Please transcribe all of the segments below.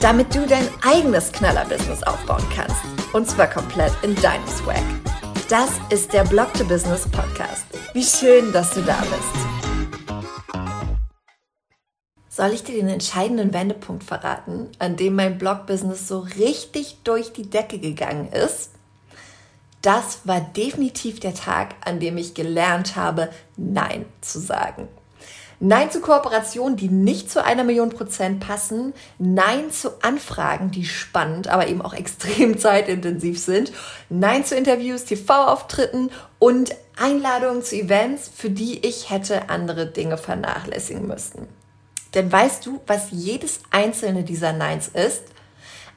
damit du dein eigenes Knaller-Business aufbauen kannst. Und zwar komplett in deinem Swag. Das ist der Blog to Business Podcast. Wie schön, dass du da bist. Soll ich dir den entscheidenden Wendepunkt verraten, an dem mein Blog-Business so richtig durch die Decke gegangen ist? Das war definitiv der Tag, an dem ich gelernt habe, Nein zu sagen. Nein zu Kooperationen, die nicht zu einer Million Prozent passen. Nein zu Anfragen, die spannend, aber eben auch extrem zeitintensiv sind. Nein zu Interviews, TV-Auftritten und Einladungen zu Events, für die ich hätte andere Dinge vernachlässigen müssen. Denn weißt du, was jedes einzelne dieser Neins ist?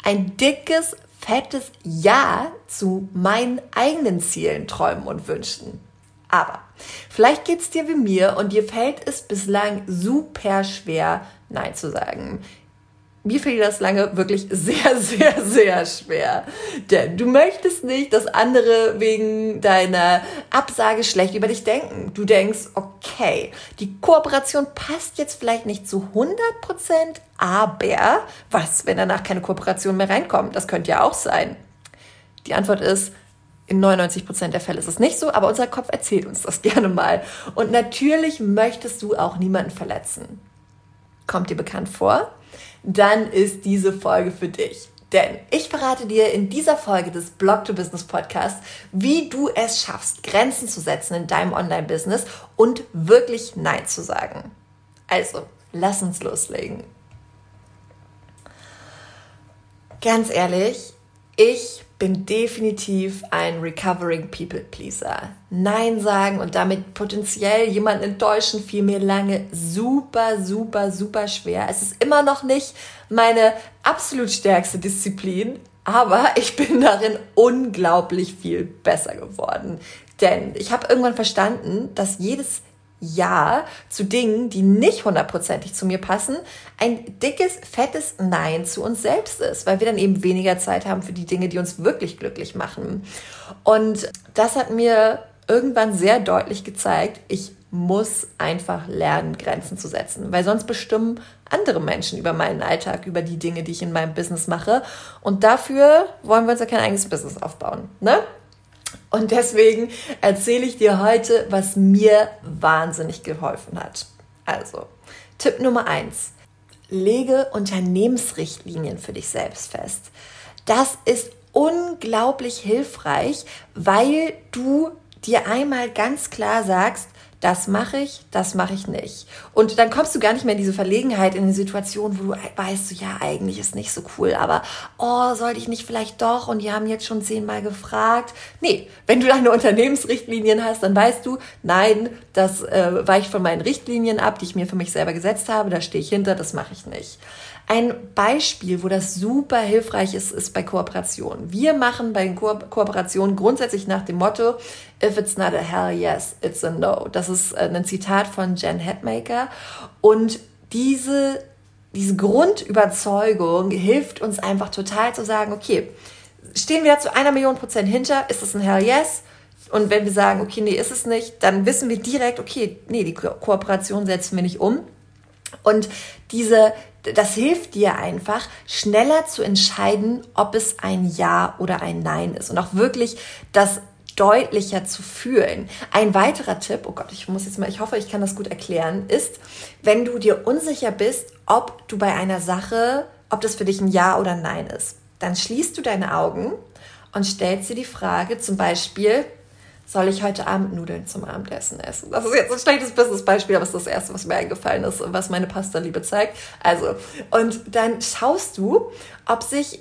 Ein dickes, fettes Ja zu meinen eigenen Zielen, Träumen und Wünschen. Aber vielleicht geht es dir wie mir und dir fällt es bislang super schwer, Nein zu sagen. Mir fiel das lange wirklich sehr, sehr, sehr schwer. Denn du möchtest nicht, dass andere wegen deiner Absage schlecht über dich denken. Du denkst, okay, die Kooperation passt jetzt vielleicht nicht zu 100 Prozent, aber was, wenn danach keine Kooperation mehr reinkommt? Das könnte ja auch sein. Die Antwort ist, in 99 Prozent der Fälle ist es nicht so, aber unser Kopf erzählt uns das gerne mal. Und natürlich möchtest du auch niemanden verletzen. Kommt dir bekannt vor? Dann ist diese Folge für dich. Denn ich verrate dir in dieser Folge des Blog to Business Podcasts, wie du es schaffst, Grenzen zu setzen in deinem Online-Business und wirklich Nein zu sagen. Also, lass uns loslegen. Ganz ehrlich, ich bin definitiv ein Recovering People Pleaser. Nein sagen und damit potenziell jemanden enttäuschen fiel mir lange super, super, super schwer. Es ist immer noch nicht meine absolut stärkste Disziplin, aber ich bin darin unglaublich viel besser geworden. Denn ich habe irgendwann verstanden, dass jedes ja zu Dingen, die nicht hundertprozentig zu mir passen, ein dickes, fettes Nein zu uns selbst ist, weil wir dann eben weniger Zeit haben für die Dinge, die uns wirklich glücklich machen. Und das hat mir irgendwann sehr deutlich gezeigt, ich muss einfach lernen, Grenzen zu setzen, weil sonst bestimmen andere Menschen über meinen Alltag, über die Dinge, die ich in meinem Business mache. Und dafür wollen wir uns ja kein eigenes Business aufbauen. Ne? Und deswegen erzähle ich dir heute, was mir wahnsinnig geholfen hat. Also, Tipp Nummer eins: Lege Unternehmensrichtlinien für dich selbst fest. Das ist unglaublich hilfreich, weil du dir einmal ganz klar sagst, das mache ich, das mache ich nicht. Und dann kommst du gar nicht mehr in diese Verlegenheit, in eine Situation, wo du weißt, ja, eigentlich ist nicht so cool, aber oh, sollte ich nicht vielleicht doch? Und die haben jetzt schon zehnmal gefragt. Nee, wenn du deine Unternehmensrichtlinien hast, dann weißt du, nein, das äh, weicht von meinen Richtlinien ab, die ich mir für mich selber gesetzt habe, da stehe ich hinter, das mache ich nicht. Ein Beispiel, wo das super hilfreich ist, ist bei Kooperationen. Wir machen bei Ko Kooperationen grundsätzlich nach dem Motto, if it's not a hell yes, it's a no. Das ist äh, ein Zitat von Jen Headmaker. Und diese, diese Grundüberzeugung hilft uns einfach total zu sagen, okay, stehen wir zu einer Million Prozent hinter, ist es ein hell yes? Und wenn wir sagen, okay, nee, ist es nicht, dann wissen wir direkt, okay, nee, die Ko Kooperation setzen wir nicht um. Und diese, das hilft dir einfach, schneller zu entscheiden, ob es ein Ja oder ein Nein ist und auch wirklich das deutlicher zu fühlen. Ein weiterer Tipp, oh Gott, ich muss jetzt mal, ich hoffe, ich kann das gut erklären, ist, wenn du dir unsicher bist, ob du bei einer Sache, ob das für dich ein Ja oder ein Nein ist, dann schließt du deine Augen und stellst dir die Frage zum Beispiel, soll ich heute Abend Nudeln zum Abendessen essen? Das ist jetzt ein schlechtes Business-Beispiel, aber es ist das erste, was mir eingefallen ist, was meine Pasta-Liebe zeigt. Also, und dann schaust du, ob sich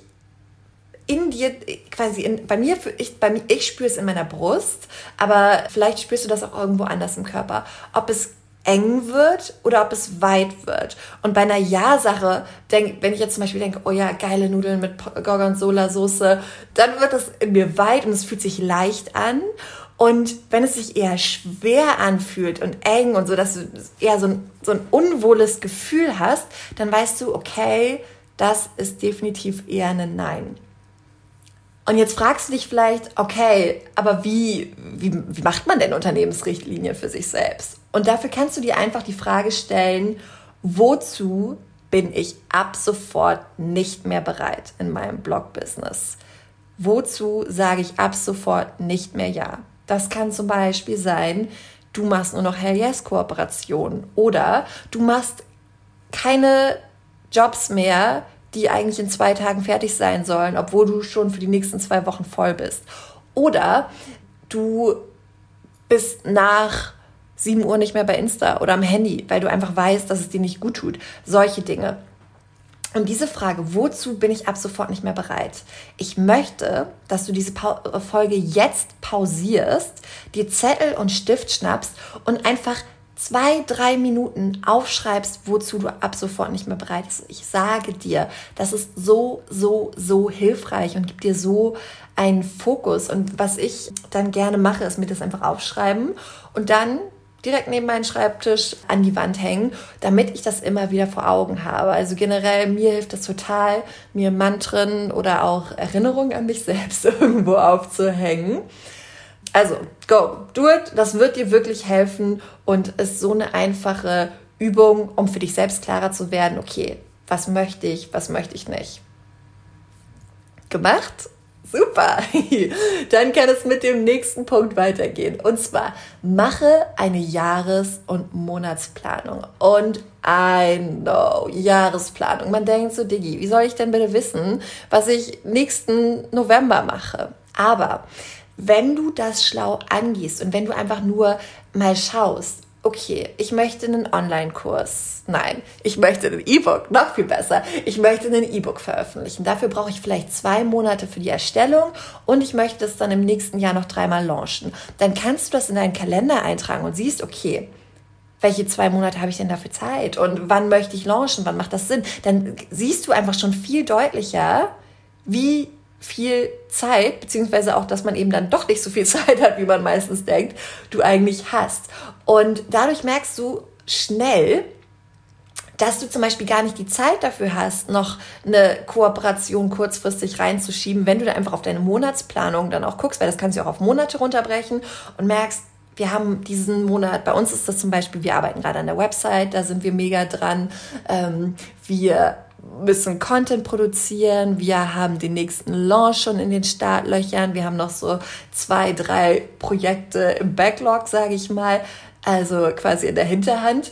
in dir quasi in, bei mir ich bei mir ich spüre es in meiner Brust, aber vielleicht spürst du das auch irgendwo anders im Körper, ob es eng wird oder ob es weit wird. Und bei einer Ja-Sache, wenn ich jetzt zum Beispiel denke, oh ja, geile Nudeln mit Gorgonzola-Soße, dann wird das in mir weit und es fühlt sich leicht an. Und wenn es sich eher schwer anfühlt und eng und so, dass du eher so ein, so ein unwohles Gefühl hast, dann weißt du, okay, das ist definitiv eher ein Nein. Und jetzt fragst du dich vielleicht, okay, aber wie, wie, wie macht man denn Unternehmensrichtlinien für sich selbst? Und dafür kannst du dir einfach die Frage stellen, wozu bin ich ab sofort nicht mehr bereit in meinem Blog-Business? Wozu sage ich ab sofort nicht mehr Ja? Das kann zum Beispiel sein, du machst nur noch Hell Yes Kooperation oder du machst keine Jobs mehr, die eigentlich in zwei Tagen fertig sein sollen, obwohl du schon für die nächsten zwei Wochen voll bist. Oder du bist nach 7 Uhr nicht mehr bei Insta oder am Handy, weil du einfach weißt, dass es dir nicht gut tut. Solche Dinge. Und diese Frage, wozu bin ich ab sofort nicht mehr bereit? Ich möchte, dass du diese Folge jetzt pausierst, dir Zettel und Stift schnappst und einfach zwei, drei Minuten aufschreibst, wozu du ab sofort nicht mehr bereit bist. Ich sage dir, das ist so, so, so hilfreich und gibt dir so einen Fokus. Und was ich dann gerne mache, ist mir das einfach aufschreiben und dann direkt neben meinen Schreibtisch an die Wand hängen, damit ich das immer wieder vor Augen habe. Also generell, mir hilft es total, mir Mantren oder auch Erinnerungen an mich selbst irgendwo aufzuhängen. Also, go, do it. Das wird dir wirklich helfen und ist so eine einfache Übung, um für dich selbst klarer zu werden, okay, was möchte ich, was möchte ich nicht. Gemacht? Super. Dann kann es mit dem nächsten Punkt weitergehen. Und zwar mache eine Jahres- und Monatsplanung. Und I know, Jahresplanung. Man denkt so, Diggi, wie soll ich denn bitte wissen, was ich nächsten November mache? Aber wenn du das schlau angehst und wenn du einfach nur mal schaust, okay, ich möchte einen Online-Kurs. Nein, ich möchte ein E-Book, noch viel besser. Ich möchte ein E-Book veröffentlichen. Dafür brauche ich vielleicht zwei Monate für die Erstellung und ich möchte es dann im nächsten Jahr noch dreimal launchen. Dann kannst du das in deinen Kalender eintragen und siehst, okay, welche zwei Monate habe ich denn dafür Zeit und wann möchte ich launchen, wann macht das Sinn? Dann siehst du einfach schon viel deutlicher, wie viel Zeit, beziehungsweise auch, dass man eben dann doch nicht so viel Zeit hat, wie man meistens denkt, du eigentlich hast. Und dadurch merkst du schnell, dass du zum Beispiel gar nicht die Zeit dafür hast, noch eine Kooperation kurzfristig reinzuschieben, wenn du da einfach auf deine Monatsplanung dann auch guckst, weil das kannst du auch auf Monate runterbrechen und merkst, wir haben diesen Monat, bei uns ist das zum Beispiel, wir arbeiten gerade an der Website, da sind wir mega dran. Ähm, wir müssen Content produzieren. Wir haben den nächsten Launch schon in den Startlöchern. Wir haben noch so zwei, drei Projekte im Backlog, sage ich mal. Also quasi in der Hinterhand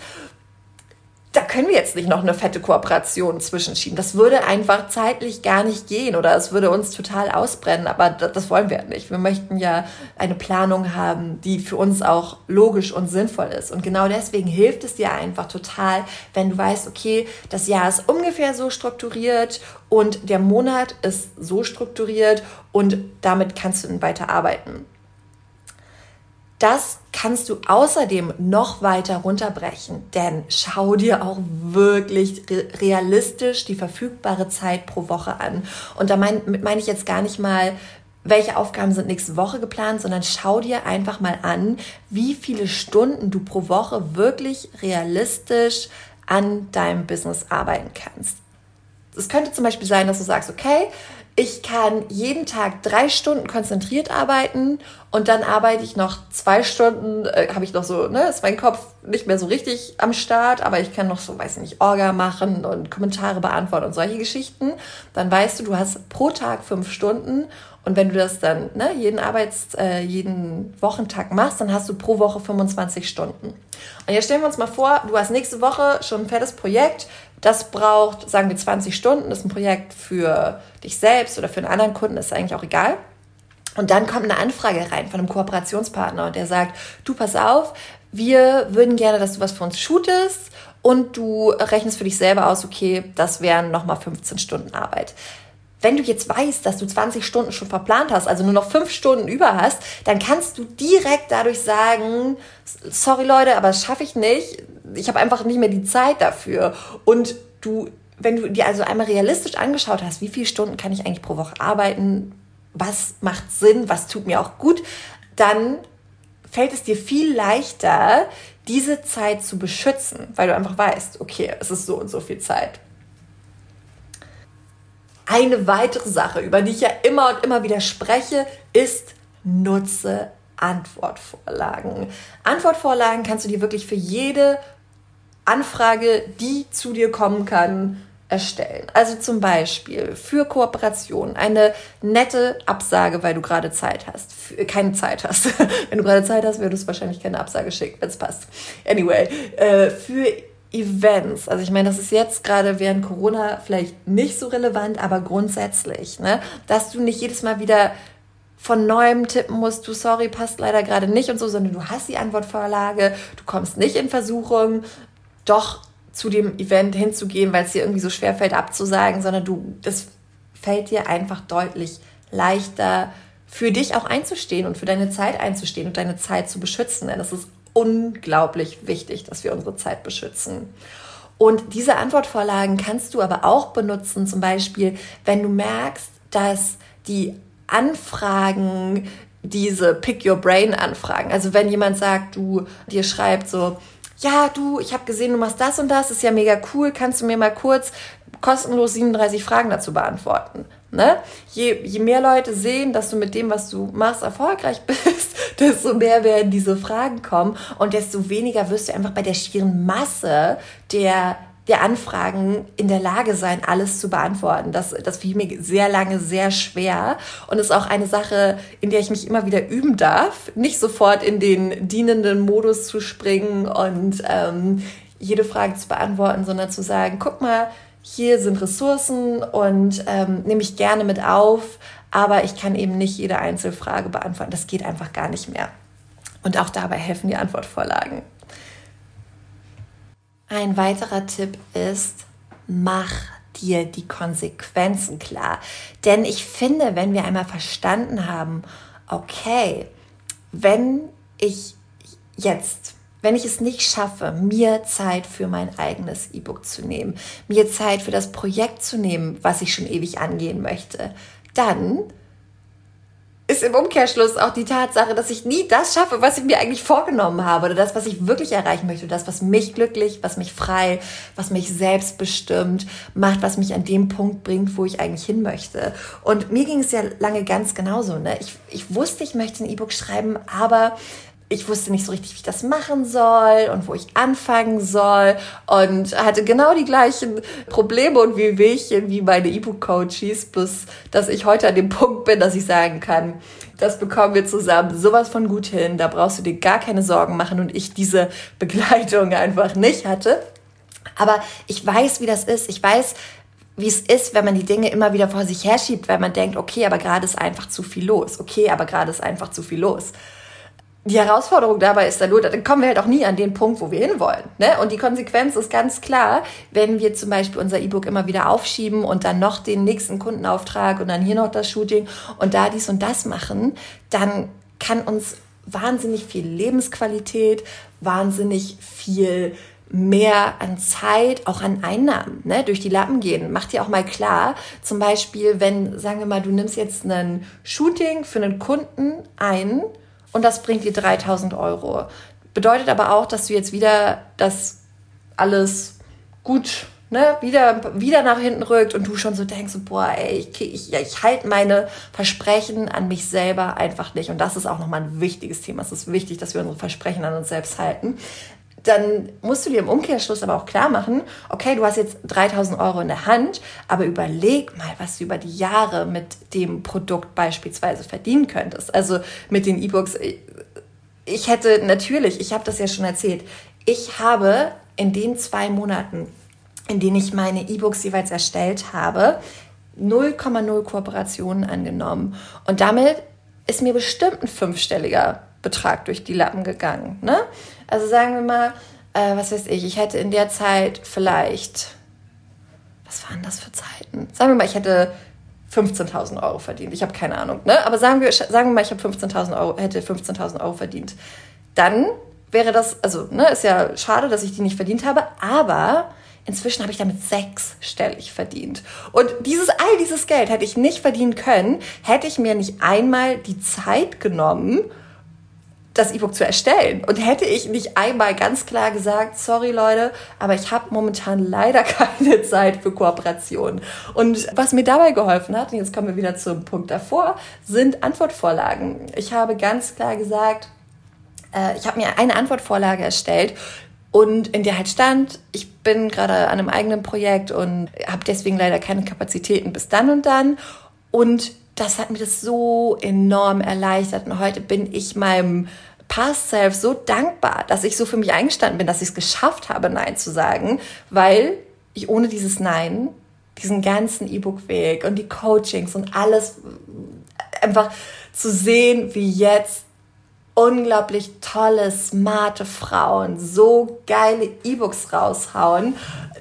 da können wir jetzt nicht noch eine fette Kooperation zwischenschieben. Das würde einfach zeitlich gar nicht gehen oder es würde uns total ausbrennen, aber das wollen wir nicht. Wir möchten ja eine Planung haben, die für uns auch logisch und sinnvoll ist. Und genau deswegen hilft es dir einfach total, wenn du weißt, okay, das Jahr ist ungefähr so strukturiert und der Monat ist so strukturiert und damit kannst du dann weiter arbeiten. Das kannst du außerdem noch weiter runterbrechen, denn schau dir auch wirklich realistisch die verfügbare Zeit pro Woche an. Und da meine mein ich jetzt gar nicht mal, welche Aufgaben sind nächste Woche geplant, sondern schau dir einfach mal an, wie viele Stunden du pro Woche wirklich realistisch an deinem Business arbeiten kannst. Es könnte zum Beispiel sein, dass du sagst, okay, ich kann jeden Tag drei Stunden konzentriert arbeiten und dann arbeite ich noch zwei Stunden, äh, habe ich noch so, ne, ist mein Kopf nicht mehr so richtig am Start, aber ich kann noch so, weiß nicht, Orga machen und Kommentare beantworten und solche Geschichten. Dann weißt du, du hast pro Tag fünf Stunden und wenn du das dann ne, jeden Arbeits-, äh, jeden Wochentag machst, dann hast du pro Woche 25 Stunden. Und jetzt stellen wir uns mal vor, du hast nächste Woche schon ein fettes Projekt, das braucht, sagen wir, 20 Stunden, das ist ein Projekt für dich selbst oder für einen anderen Kunden, ist eigentlich auch egal. Und dann kommt eine Anfrage rein von einem Kooperationspartner und der sagt, du pass auf, wir würden gerne, dass du was für uns shootest und du rechnest für dich selber aus, okay, das wären nochmal 15 Stunden Arbeit. Wenn du jetzt weißt, dass du 20 Stunden schon verplant hast, also nur noch fünf Stunden über hast, dann kannst du direkt dadurch sagen, sorry Leute, aber das schaffe ich nicht. Ich habe einfach nicht mehr die Zeit dafür. Und du, wenn du dir also einmal realistisch angeschaut hast, wie viele Stunden kann ich eigentlich pro Woche arbeiten, was macht Sinn, was tut mir auch gut, dann fällt es dir viel leichter, diese Zeit zu beschützen, weil du einfach weißt, okay, es ist so und so viel Zeit. Eine weitere Sache, über die ich ja immer und immer wieder spreche, ist nutze Antwortvorlagen. Antwortvorlagen kannst du dir wirklich für jede Anfrage, die zu dir kommen kann, erstellen. Also zum Beispiel für Kooperation eine nette Absage, weil du gerade Zeit hast. Für, keine Zeit hast. wenn du gerade Zeit hast, würdest du wahrscheinlich keine Absage schicken, wenn es passt. Anyway, äh, für Events. Also ich meine, das ist jetzt gerade während Corona vielleicht nicht so relevant, aber grundsätzlich, ne, dass du nicht jedes Mal wieder von neuem tippen musst, du sorry, passt leider gerade nicht und so, sondern du hast die Antwortvorlage, du kommst nicht in Versuchung, doch zu dem Event hinzugehen, weil es dir irgendwie so schwer fällt abzusagen, sondern du, das fällt dir einfach deutlich leichter, für dich auch einzustehen und für deine Zeit einzustehen und deine Zeit zu beschützen. Denn das ist unglaublich wichtig, dass wir unsere Zeit beschützen. Und diese Antwortvorlagen kannst du aber auch benutzen, zum Beispiel, wenn du merkst, dass die Anfragen, diese Pick Your Brain Anfragen, also wenn jemand sagt, du dir schreibt so, ja, du, ich habe gesehen, du machst das und das, ist ja mega cool, kannst du mir mal kurz kostenlos 37 Fragen dazu beantworten. Ne? Je, je mehr Leute sehen, dass du mit dem, was du machst, erfolgreich bist, desto mehr werden diese Fragen kommen und desto weniger wirst du einfach bei der schieren Masse der, der Anfragen in der Lage sein, alles zu beantworten. Das, das fiel mir sehr lange sehr schwer und ist auch eine Sache, in der ich mich immer wieder üben darf, nicht sofort in den dienenden Modus zu springen und ähm, jede Frage zu beantworten, sondern zu sagen, guck mal, hier sind Ressourcen und ähm, nehme ich gerne mit auf, aber ich kann eben nicht jede Einzelfrage beantworten. Das geht einfach gar nicht mehr. Und auch dabei helfen die Antwortvorlagen. Ein weiterer Tipp ist, mach dir die Konsequenzen klar. Denn ich finde, wenn wir einmal verstanden haben, okay, wenn ich jetzt wenn ich es nicht schaffe, mir Zeit für mein eigenes E-Book zu nehmen, mir Zeit für das Projekt zu nehmen, was ich schon ewig angehen möchte, dann ist im Umkehrschluss auch die Tatsache, dass ich nie das schaffe, was ich mir eigentlich vorgenommen habe oder das, was ich wirklich erreichen möchte, das, was mich glücklich, was mich frei, was mich selbstbestimmt macht, was mich an dem Punkt bringt, wo ich eigentlich hin möchte. Und mir ging es ja lange ganz genauso. Ne? Ich, ich wusste, ich möchte ein E-Book schreiben, aber ich wusste nicht so richtig, wie ich das machen soll und wo ich anfangen soll und hatte genau die gleichen Probleme und Wehwehchen wie meine E-Book-Coaches, plus dass ich heute an dem Punkt bin, dass ich sagen kann, das bekommen wir zusammen sowas von gut hin, da brauchst du dir gar keine Sorgen machen und ich diese Begleitung einfach nicht hatte. Aber ich weiß, wie das ist. Ich weiß, wie es ist, wenn man die Dinge immer wieder vor sich herschiebt, weil man denkt, okay, aber gerade ist einfach zu viel los. Okay, aber gerade ist einfach zu viel los die Herausforderung dabei ist dann nur, dann kommen wir halt auch nie an den Punkt, wo wir hinwollen. Ne? Und die Konsequenz ist ganz klar, wenn wir zum Beispiel unser E-Book immer wieder aufschieben und dann noch den nächsten Kundenauftrag und dann hier noch das Shooting und da dies und das machen, dann kann uns wahnsinnig viel Lebensqualität, wahnsinnig viel mehr an Zeit, auch an Einnahmen, ne, durch die Lappen gehen. Mach dir auch mal klar, zum Beispiel, wenn, sagen wir mal, du nimmst jetzt ein Shooting für einen Kunden ein, und das bringt dir 3000 Euro. Bedeutet aber auch, dass du jetzt wieder das alles gut ne, wieder, wieder nach hinten rückt und du schon so denkst, boah, ey, ich, ich, ich halte meine Versprechen an mich selber einfach nicht. Und das ist auch nochmal ein wichtiges Thema. Es ist wichtig, dass wir unsere Versprechen an uns selbst halten. Dann musst du dir im Umkehrschluss aber auch klar machen, okay, du hast jetzt 3000 Euro in der Hand, aber überleg mal, was du über die Jahre mit dem Produkt beispielsweise verdienen könntest. Also mit den E-Books. Ich hätte natürlich, ich habe das ja schon erzählt, ich habe in den zwei Monaten, in denen ich meine E-Books jeweils erstellt habe, 0,0 Kooperationen angenommen. Und damit ist mir bestimmt ein fünfstelliger Betrag durch die Lappen gegangen. Ne? Also sagen wir mal, äh, was weiß ich, ich hätte in der Zeit vielleicht, was waren das für Zeiten? Sagen wir mal, ich hätte 15.000 Euro verdient. Ich habe keine Ahnung, ne? Aber sagen wir, sagen wir mal, ich habe 15.000 Euro, hätte 15.000 Euro verdient. Dann wäre das, also, ne, ist ja schade, dass ich die nicht verdient habe, aber inzwischen habe ich damit sechsstellig verdient. Und dieses, all dieses Geld hätte ich nicht verdienen können, hätte ich mir nicht einmal die Zeit genommen, das E-Book zu erstellen. Und hätte ich nicht einmal ganz klar gesagt, sorry Leute, aber ich habe momentan leider keine Zeit für Kooperation. Und was mir dabei geholfen hat, und jetzt kommen wir wieder zum Punkt davor, sind Antwortvorlagen. Ich habe ganz klar gesagt, äh, ich habe mir eine Antwortvorlage erstellt, und in der halt stand, ich bin gerade an einem eigenen Projekt und habe deswegen leider keine Kapazitäten bis dann und dann. Und das hat mir das so enorm erleichtert. Und heute bin ich meinem Past Self so dankbar, dass ich so für mich eingestanden bin, dass ich es geschafft habe, Nein zu sagen, weil ich ohne dieses Nein, diesen ganzen E-Book-Weg und die Coachings und alles einfach zu sehen, wie jetzt unglaublich tolle, smarte Frauen so geile E-Books raushauen,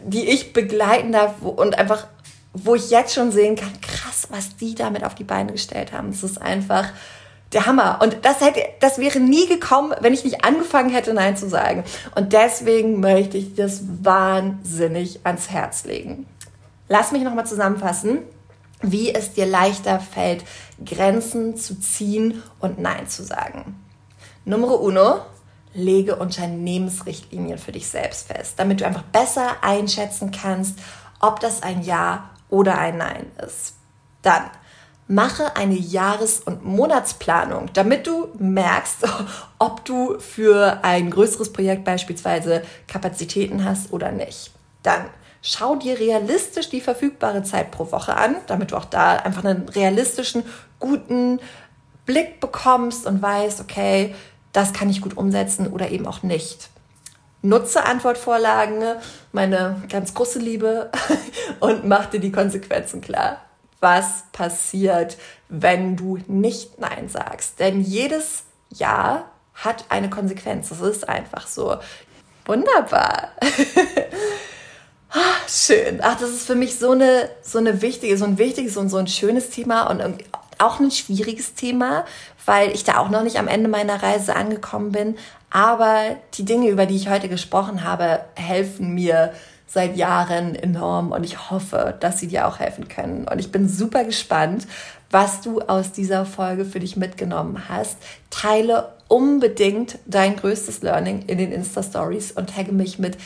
die ich begleiten darf und einfach, wo ich jetzt schon sehen kann, krass, was die damit auf die Beine gestellt haben. Es ist einfach der Hammer. Und das hätte, das wäre nie gekommen, wenn ich nicht angefangen hätte, Nein zu sagen. Und deswegen möchte ich das wahnsinnig ans Herz legen. Lass mich nochmal zusammenfassen, wie es dir leichter fällt, Grenzen zu ziehen und Nein zu sagen. Nummer uno, lege Unternehmensrichtlinien für dich selbst fest, damit du einfach besser einschätzen kannst, ob das ein Ja oder ein Nein ist. Dann mache eine Jahres- und Monatsplanung, damit du merkst, ob du für ein größeres Projekt beispielsweise Kapazitäten hast oder nicht. Dann schau dir realistisch die verfügbare Zeit pro Woche an, damit du auch da einfach einen realistischen, guten Blick bekommst und weißt, okay, das kann ich gut umsetzen oder eben auch nicht. Nutze Antwortvorlagen, meine ganz große Liebe, und mach dir die Konsequenzen klar was passiert, wenn du nicht Nein sagst. Denn jedes Ja hat eine Konsequenz. Das ist einfach so. Wunderbar. Ah, schön. Ach, das ist für mich so eine, so eine wichtige, so ein wichtiges und so ein schönes Thema und auch ein schwieriges Thema, weil ich da auch noch nicht am Ende meiner Reise angekommen bin. Aber die Dinge, über die ich heute gesprochen habe, helfen mir, seit Jahren enorm und ich hoffe, dass sie dir auch helfen können. Und ich bin super gespannt, was du aus dieser Folge für dich mitgenommen hast. Teile unbedingt dein größtes Learning in den Insta Stories und tagge mich mit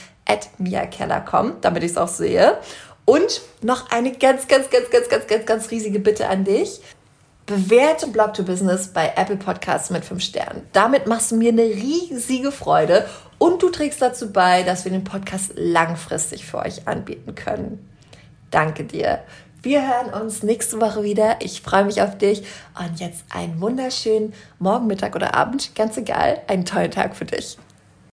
@miakellercom, damit ich es auch sehe. Und noch eine ganz, ganz, ganz, ganz, ganz, ganz, ganz riesige Bitte an dich. Bewerte Blog to Business bei Apple Podcasts mit 5 Sternen. Damit machst du mir eine riesige Freude und du trägst dazu bei, dass wir den Podcast langfristig für euch anbieten können. Danke dir. Wir hören uns nächste Woche wieder. Ich freue mich auf dich und jetzt einen wunderschönen Morgen, Mittag oder Abend, ganz egal, einen tollen Tag für dich.